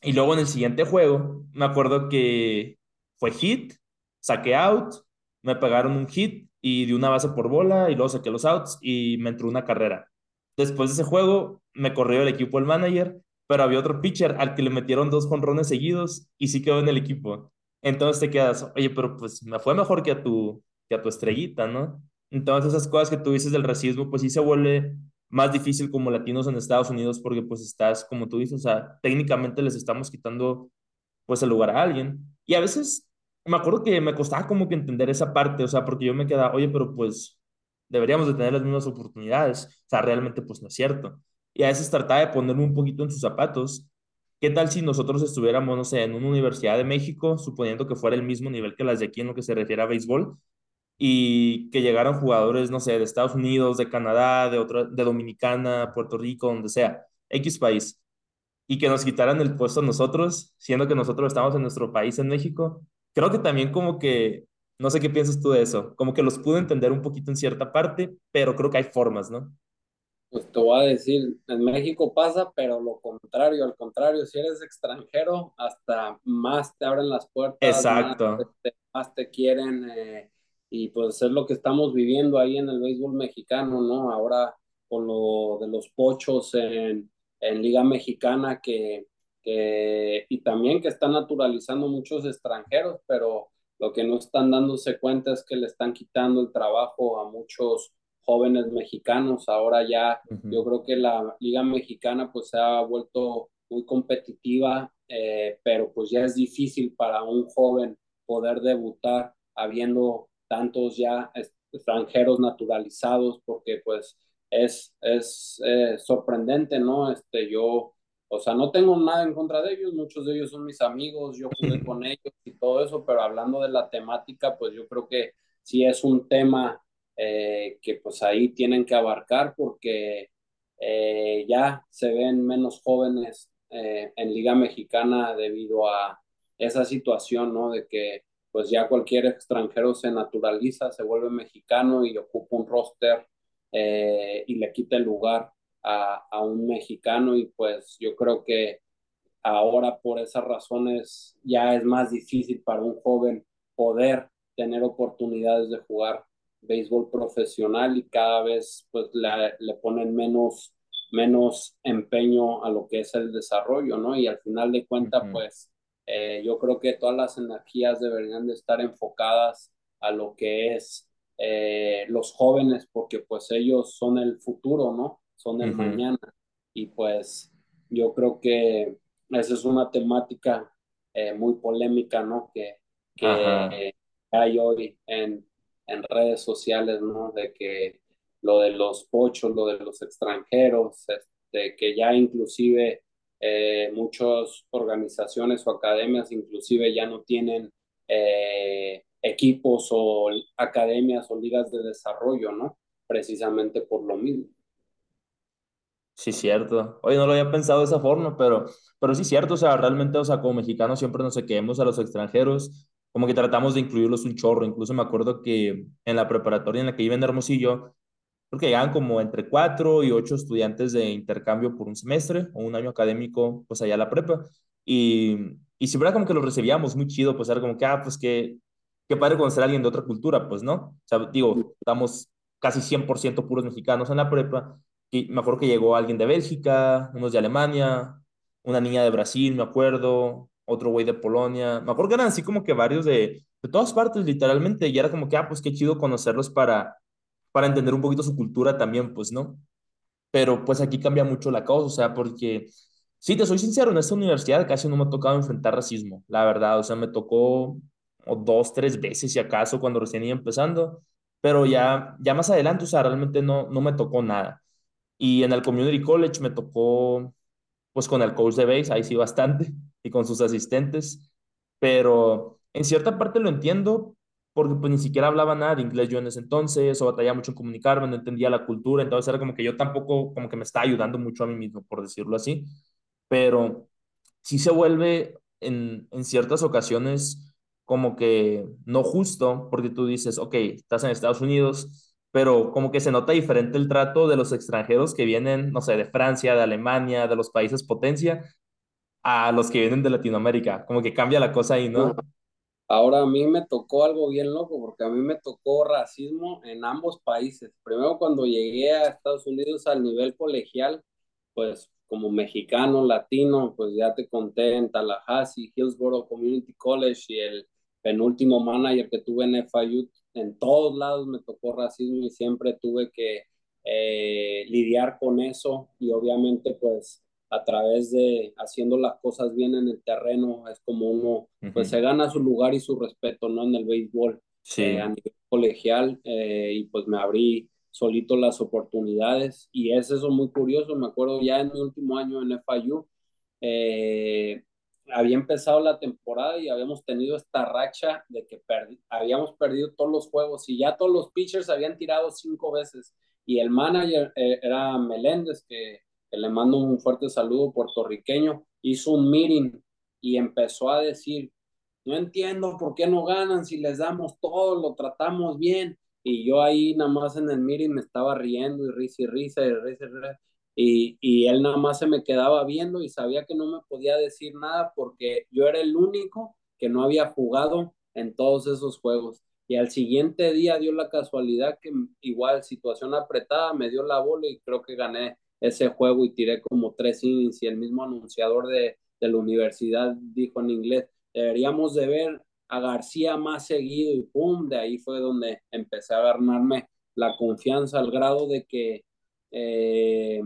Speaker 1: Y luego en el siguiente juego, me acuerdo que fue hit, saqué out, me pegaron un hit y di una base por bola y luego saqué los outs y me entró una carrera. Después de ese juego, me corrió el equipo el manager, pero había otro pitcher al que le metieron dos jonrones seguidos y sí quedó en el equipo. Entonces te quedas, oye, pero pues me fue mejor que a tu, que a tu estrellita, ¿no? Entonces esas cosas que tú dices del racismo, pues sí se vuelve más difícil como latinos en Estados Unidos porque pues estás, como tú dices, o sea, técnicamente les estamos quitando pues el lugar a alguien. Y a veces me acuerdo que me costaba como que entender esa parte, o sea, porque yo me quedaba, oye, pero pues deberíamos de tener las mismas oportunidades, o sea, realmente pues no es cierto. Y a veces trataba de ponerme un poquito en sus zapatos ¿Qué tal si nosotros estuviéramos, no sé, en una universidad de México, suponiendo que fuera el mismo nivel que las de aquí en lo que se refiere a béisbol, y que llegaran jugadores, no sé, de Estados Unidos, de Canadá, de, otra, de Dominicana, Puerto Rico, donde sea, X país, y que nos quitaran el puesto a nosotros, siendo que nosotros estamos en nuestro país, en México? Creo que también como que, no sé qué piensas tú de eso, como que los pude entender un poquito en cierta parte, pero creo que hay formas, ¿no?
Speaker 2: Pues te voy a decir, en México pasa, pero lo contrario, al contrario, si eres extranjero, hasta más te abren las puertas, más,
Speaker 1: Exacto.
Speaker 2: te, más te quieren, eh, y pues es lo que estamos viviendo ahí en el béisbol mexicano, ¿no? Ahora con lo de los pochos en, en Liga Mexicana, que, que, y también que están naturalizando muchos extranjeros, pero lo que no están dándose cuenta es que le están quitando el trabajo a muchos jóvenes mexicanos. Ahora ya yo
Speaker 1: Ujú,
Speaker 2: creo que la liga mexicana pues se ha vuelto muy competitiva, eh, pero pues ya es difícil para un joven poder debutar habiendo tantos ya extranjeros naturalizados, porque pues es, es eh, sorprendente, ¿no? Este, yo, o sea, no tengo nada en contra de ellos, muchos de ellos son mis amigos, yo jugué con ellos y todo eso, pero hablando de la temática, pues yo creo que sí es un tema eh, que pues ahí tienen que abarcar porque eh, ya se ven menos jóvenes en Liga Mexicana debido a esa situación, ¿no? De que pues ya cualquier extranjero se naturaliza, se vuelve mexicano y ocupa un roster eh, y le quita el lugar a, a un mexicano y pues yo creo que ahora por esas razones ya es más difícil para un joven poder tener oportunidades de jugar béisbol profesional y cada vez pues le, le ponen menos, menos empeño a lo que es el desarrollo, ¿no? Y al final de cuentas pues eh, yo creo que todas las energías deberían de estar enfocadas a lo que es eh, los jóvenes porque pues ellos son el futuro, ¿no? Son el
Speaker 1: Ujú,
Speaker 2: mañana y pues yo creo que esa es una temática eh, muy polémica, ¿no? Que, que hay hoy en, en redes sociales, ¿no? De que lo de los pochos, lo de los extranjeros, este, que ya inclusive eh, muchas organizaciones o academias inclusive ya no tienen eh, equipos o academias o ligas de desarrollo, ¿no? Precisamente por lo mismo.
Speaker 1: Sí, cierto. Oye, no lo había pensado de esa forma, pero, pero sí, cierto. O sea, realmente, o sea, como mexicanos siempre nos quedemos a los extranjeros, como que tratamos de incluirlos un chorro. Incluso me acuerdo que en la preparatoria en la que iba en Hermosillo, creo que llegaban como entre cuatro y ocho estudiantes de intercambio por un semestre o un año académico, pues allá a la prepa. Y, y siempre era como que los recibíamos muy chido, pues era como que, ah, pues que, qué padre conocer a alguien de otra cultura, pues, ¿no? O sea, digo, estamos casi 100% puros mexicanos en la prepa. Y me acuerdo que llegó alguien de Bélgica, unos de Alemania, una niña de Brasil, me acuerdo, otro güey de Polonia. Me acuerdo que eran así como que varios de, de todas partes, literalmente. Y era como que, ah, pues qué chido conocerlos para para entender un poquito su cultura también, pues, ¿no? Pero pues aquí cambia mucho la cosa, o sea, porque, sí, te soy sincero, en esta universidad casi no me ha tocado enfrentar racismo, la verdad, o sea, me tocó o dos, tres veces si acaso cuando recién iba empezando, pero ya, ya más adelante, o sea, realmente no, no me tocó nada. Y en el Community College me tocó, pues con el coach de base, ahí sí bastante, y con sus asistentes, pero en cierta parte lo entiendo, porque pues ni siquiera hablaba nada de inglés yo en ese entonces, o batallaba mucho en comunicarme, no entendía la cultura, entonces era como que yo tampoco, como que me estaba ayudando mucho a mí mismo, por decirlo así, pero sí se vuelve en, en ciertas ocasiones como que no justo, porque tú dices, ok, estás en Estados Unidos, pero como que se nota diferente el trato de los extranjeros que vienen, no sé, de Francia, de Alemania, de los países potencia, a los que vienen de Latinoamérica, como que cambia la cosa ahí, ¿no?
Speaker 2: Ahora a mí me tocó algo bien loco, porque a mí me tocó racismo en ambos países. Primero cuando llegué a Estados Unidos al nivel colegial, pues como mexicano, latino, pues ya te conté en Tallahassee, Hillsborough Community College y el penúltimo manager que tuve en FIU, en todos lados me tocó racismo y siempre tuve que eh, lidiar con eso y obviamente pues a través de haciendo las cosas bien en el terreno es como uno pues
Speaker 1: Ujú.
Speaker 2: se gana su lugar y su respeto, ¿no? En el béisbol eh, a
Speaker 1: Sí.
Speaker 2: nivel colegial eh, y pues me abrí solito las oportunidades y es eso muy curioso, me acuerdo ya en mi último año en FIU, eh, había empezado la temporada y habíamos tenido esta racha de que perdi habíamos perdido todos los juegos y ya todos los pitchers habían tirado cinco veces y el manager eh, era Meléndez, que le mando un fuerte saludo puertorriqueño, hizo un meeting y empezó a decir, no entiendo por qué no ganan si les damos todo, lo tratamos bien. y yo ahí nada más en el meeting me estaba riendo y risa y risa y risa y risa. Y, y él nada más se me quedaba viendo y sabía que no me podía decir nada porque yo era el único que no había jugado en todos esos juegos. Y al siguiente día dio la casualidad que igual situación apretada, me dio la bola y creo que gané ese juego y tiré como tres innings y el mismo anunciador de, de la universidad dijo en inglés, deberíamos de ver a García más seguido y pum, de ahí fue donde empecé a ganarme la confianza al grado de que eh,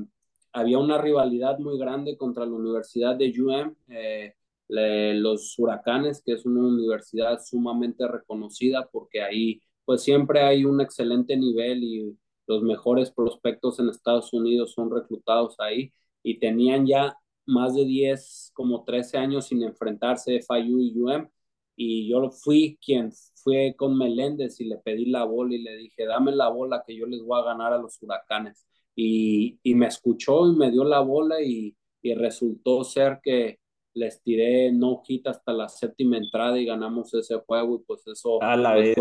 Speaker 2: había una rivalidad muy grande contra la Universidad de UM, eh, los Huracanes, que es una universidad sumamente reconocida porque ahí pues siempre hay un excelente nivel y los mejores prospectos en Estados Unidos son reclutados ahí y tenían ya más de 10, como 13 años sin enfrentarse FIU y UM. Y yo fui quien fue con Meléndez y le pedí la bola y le dije, dame la bola que yo les voy a ganar a los huracanes. Y, y me escuchó y me dio la bola y, y resultó ser que les tiré no hit hasta la séptima entrada y ganamos ese juego y pues eso
Speaker 1: a la
Speaker 2: pues,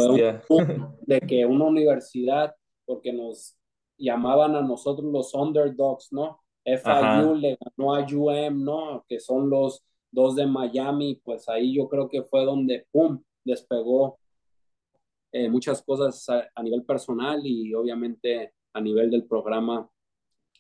Speaker 2: fue un de que una universidad, porque nos llamaban a nosotros los underdogs, ¿no? FIU le ganó a UM, ¿no? Que son los dos de Miami, pues ahí yo creo que fue donde, ¡pum!, despegó eh, muchas cosas a, a, nivel personal y obviamente a nivel del programa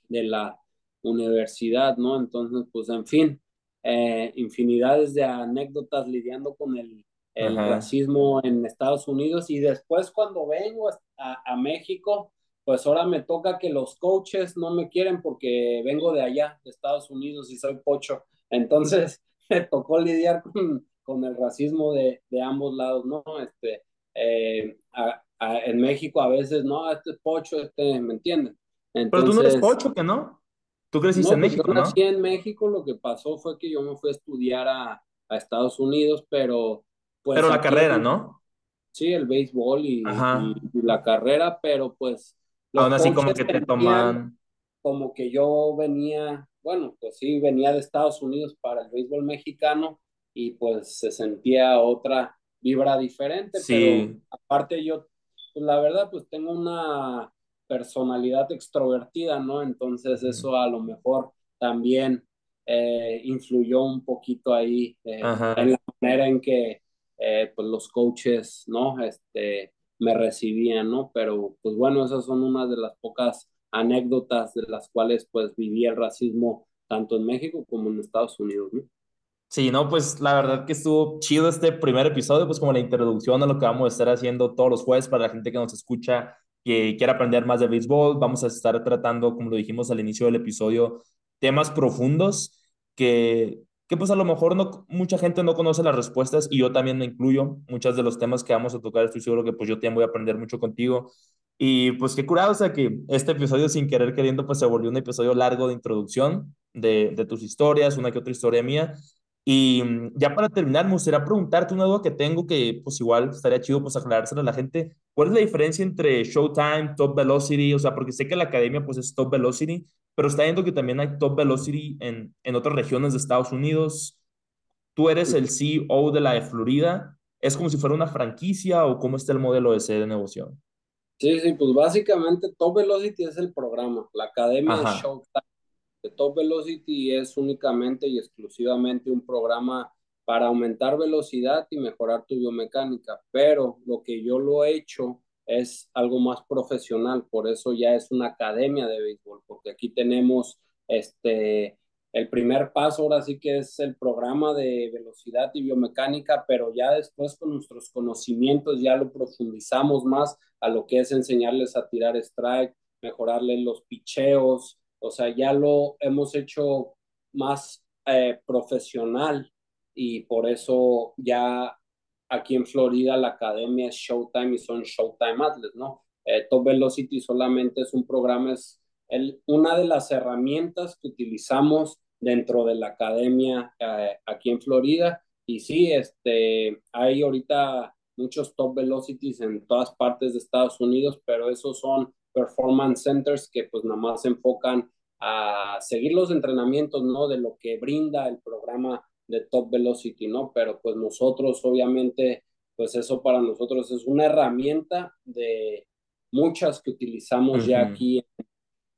Speaker 2: de la universidad, ¿no? Entonces, pues en fin, eh, infinidades de anécdotas lidiando con el, el racismo en Estados Unidos y después cuando vengo a, a México, pues ahora me toca que los coaches no me quieren porque vengo de allá, de Estados Unidos y soy pocho. Entonces me tocó lidiar con, con el racismo de, de, ambos lados, ¿no? Este, eh, a, a, en México a veces, no, este es pocho, este, ¿me entienden?
Speaker 1: Entonces, Pero tú no eres pocho, ¿que no? Tú creciste
Speaker 2: no,
Speaker 1: en México,
Speaker 2: yo nací ¿no? en México, lo que pasó fue que yo me fui a estudiar a, a Estados Unidos, pero... Pues,
Speaker 1: pero la carrera, ¿no?
Speaker 2: Sí, el béisbol y, y, y la carrera, pero pues
Speaker 1: Aún así como que te toman...
Speaker 2: Como que yo venía, bueno, pues sí, venía de Estados Unidos para el béisbol mexicano y pues se sentía otra vibra diferente,
Speaker 1: sí.
Speaker 2: pero aparte yo, pues la verdad, pues tengo una personalidad extrovertida, ¿no? Entonces eso a lo mejor también eh, influyó un poquito ahí eh, en la manera en que eh, pues los coaches, ¿no? Este, me recibían, ¿no? Pero pues bueno, esas son unas de las pocas anécdotas de las cuales pues viví el racismo tanto en México como en Estados Unidos, ¿no?
Speaker 1: Sí, no, pues la verdad que estuvo chido este primer episodio, pues como la introducción a lo que vamos a estar haciendo todos los jueves para la gente que nos escucha, que quiera aprender más de béisbol. Vamos a estar tratando, como lo dijimos al inicio del episodio, temas profundos que, que pues a lo mejor no, mucha gente no conoce las respuestas y yo también me incluyo. Muchos de los temas que vamos a tocar estoy seguro que pues yo también voy a aprender mucho contigo. Y pues qué curado, o sea que este episodio sin querer queriendo pues se volvió un episodio largo de introducción de, de tus historias, una que otra historia mía. Y ya para terminar, me gustaría preguntarte una duda que tengo que pues igual estaría chido pues aclarársela a la gente. ¿Cuál es la diferencia entre Showtime, Top Velocity? O sea, porque sé que la academia pues es Top Velocity, pero está viendo que también hay Top Velocity en, en otras regiones de Estados Unidos. Tú eres el CEO de la de Florida. ¿Es como si fuera una franquicia o cómo está el modelo ese de negocio?
Speaker 2: Sí, sí, pues básicamente Top Velocity es el programa, la academia Ajá. es Showtime. The Top Velocity es únicamente y exclusivamente un programa para aumentar velocidad y mejorar tu biomecánica, pero lo que yo lo he hecho es algo más profesional, por eso ya es una academia de béisbol, porque aquí tenemos este el primer paso ahora sí que es el programa de velocidad y biomecánica, pero ya después con nuestros conocimientos ya lo profundizamos más a lo que es enseñarles a tirar strike, mejorarles los picheos, o sea, ya lo hemos hecho más eh, profesional y por eso ya aquí en Florida la academia es Showtime y son Showtime Athletes, ¿no? Eh, Top Velocity solamente es un programa, es el, una de las herramientas que utilizamos dentro de la academia eh, aquí en Florida. Y sí, este, hay ahorita muchos Top Velocities en todas partes de Estados Unidos, pero esos son performance centers que pues nada más se enfocan a seguir los entrenamientos, ¿no? De lo que brinda el programa de Top Velocity, ¿no? Pero pues nosotros obviamente, pues eso para nosotros es una herramienta de, muchas que utilizamos ya aquí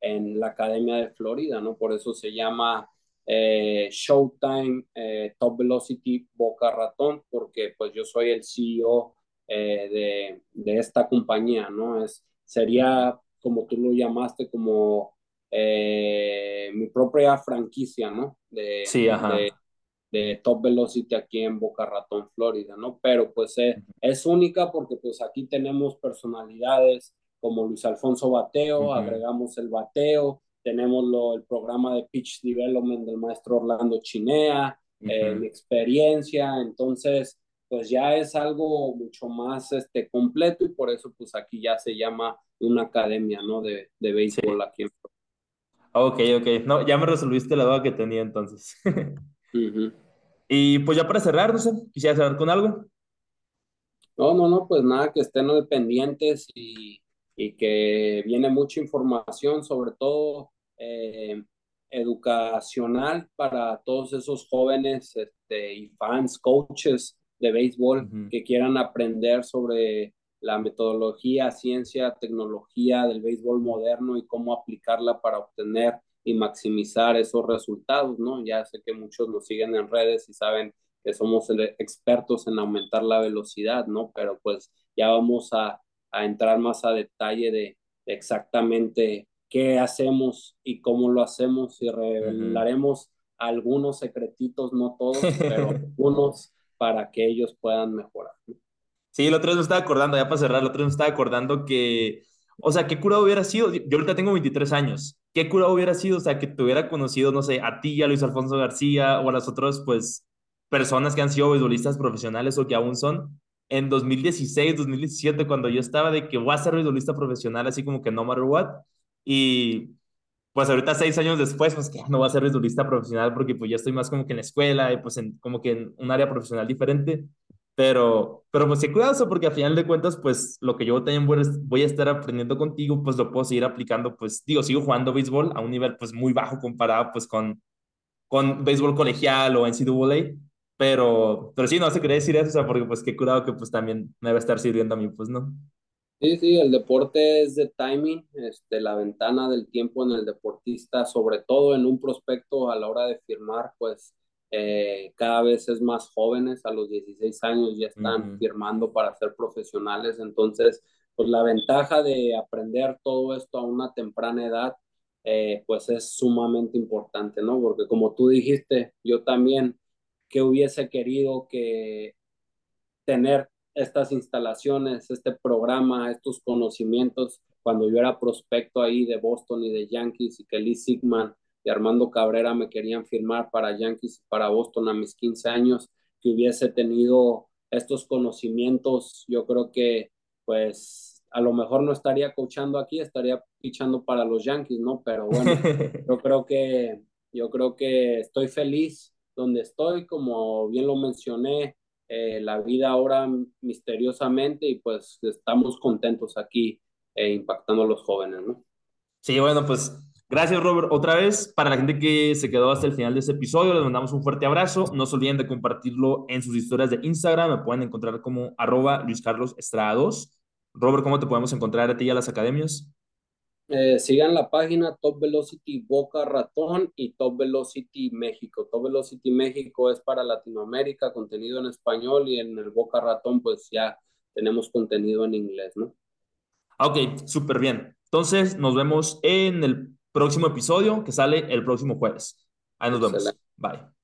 Speaker 2: en, la Academia de Florida, ¿no? Por eso se llama eh, Showtime eh, Top Velocity Boca Ratón, porque pues yo soy el CEO de, de, esta compañía, ¿no? Es, sería, como tú lo llamaste, como mi propia franquicia, ¿no? De,
Speaker 1: sí, ajá.
Speaker 2: De, de Top Velocity aquí en Boca Ratón, Florida, ¿no? Pero pues eh, es única porque pues aquí tenemos personalidades como Luis Alfonso Bateo, agregamos el bateo, tenemos lo, el programa de Pitch Development del maestro Orlando Chinea, eh, mi experiencia, entonces pues ya es algo mucho más este, completo y por eso pues aquí ya se llama una academia, ¿no? De, de béisbol aquí en.
Speaker 1: Ok, ok. No, ya me resolviste la duda que tenía entonces. Y pues ya para cerrar, no sé, quisiera cerrar con algo.
Speaker 2: No, no, no, pues nada, que estén pendientes y, y que viene mucha información, sobre todo eh, educacional para todos esos jóvenes este, y fans, coaches de béisbol que quieran aprender sobre la metodología, ciencia, tecnología del béisbol moderno y cómo aplicarla para obtener y maximizar esos resultados, ¿no? Ya sé que muchos nos siguen en redes y saben que somos expertos en aumentar la velocidad, ¿no? Pero pues ya vamos a, a entrar más a detalle de, exactamente qué hacemos y cómo lo hacemos y revelaremos algunos secretitos, no todos, pero algunos para que ellos puedan mejorar.
Speaker 1: Sí, el otro día me estaba acordando, ya para cerrar, el otro día me estaba acordando que, o sea, qué curado hubiera sido, yo ahorita tengo 23 años, qué curado hubiera sido, o sea, que te hubiera conocido, no sé, a ti, a Luis Alfonso García o a las otras, pues, personas que han sido beisbolistas profesionales o que aún son, en 2016, 2017, cuando yo estaba de que voy a ser beisbolista profesional, así como que no matter what, y pues ahorita seis años después, pues que no voy a ser beisbolista profesional porque pues ya estoy más como que en la escuela y pues en, como que en un área profesional diferente, pero, pero pues sí, cuidado, porque a final de cuentas, pues lo que yo también voy a estar aprendiendo contigo, pues lo puedo seguir aplicando, pues digo, sigo jugando béisbol a un nivel pues muy bajo comparado pues con, con béisbol colegial o NCAA, pero, pero sí, no se quería decir eso, o sea, porque pues qué curado que pues también me va a estar sirviendo a mí, pues no.
Speaker 2: Sí, sí, el deporte es de timing, este, la ventana del tiempo en el deportista, sobre todo en un prospecto a la hora de firmar, pues eh, cada vez es más jóvenes, a los 16 años ya están firmando para ser profesionales, entonces, pues la ventaja de aprender todo esto a una temprana edad, eh, pues es sumamente importante, ¿no? Porque como tú dijiste, yo también que hubiese querido que tener estas instalaciones, este programa, estos conocimientos, cuando yo era prospecto ahí de Boston y de Yankees y que Lee Sigman y Armando Cabrera me querían firmar para Yankees y para Boston a mis 15 años, que hubiese tenido estos conocimientos, yo creo que pues a lo mejor no estaría coachando aquí, estaría pichando para los Yankees, ¿no? Pero bueno, yo creo que yo creo que estoy feliz donde estoy, como bien lo mencioné, eh, la vida ahora misteriosamente y pues estamos contentos aquí eh, impactando a los jóvenes, ¿no?
Speaker 1: Sí, bueno, pues Gracias, Robert. Otra vez, para la gente que se quedó hasta el final de este episodio, les mandamos un fuerte abrazo. No se olviden de compartirlo en sus historias de Instagram. Me pueden encontrar como arroba Luis Carlos Estrada 2. Robert, ¿cómo te podemos encontrar a ti y a las academias?
Speaker 2: Eh, sigan la página Top Velocity Boca Ratón y Top Velocity México. Top Velocity México es para Latinoamérica, contenido en español y en el Boca Ratón pues ya tenemos contenido en inglés, ¿no?
Speaker 1: Ok, súper bien. Entonces nos vemos en el próximo episodio que sale el próximo jueves. Ahí nos vemos. Bye.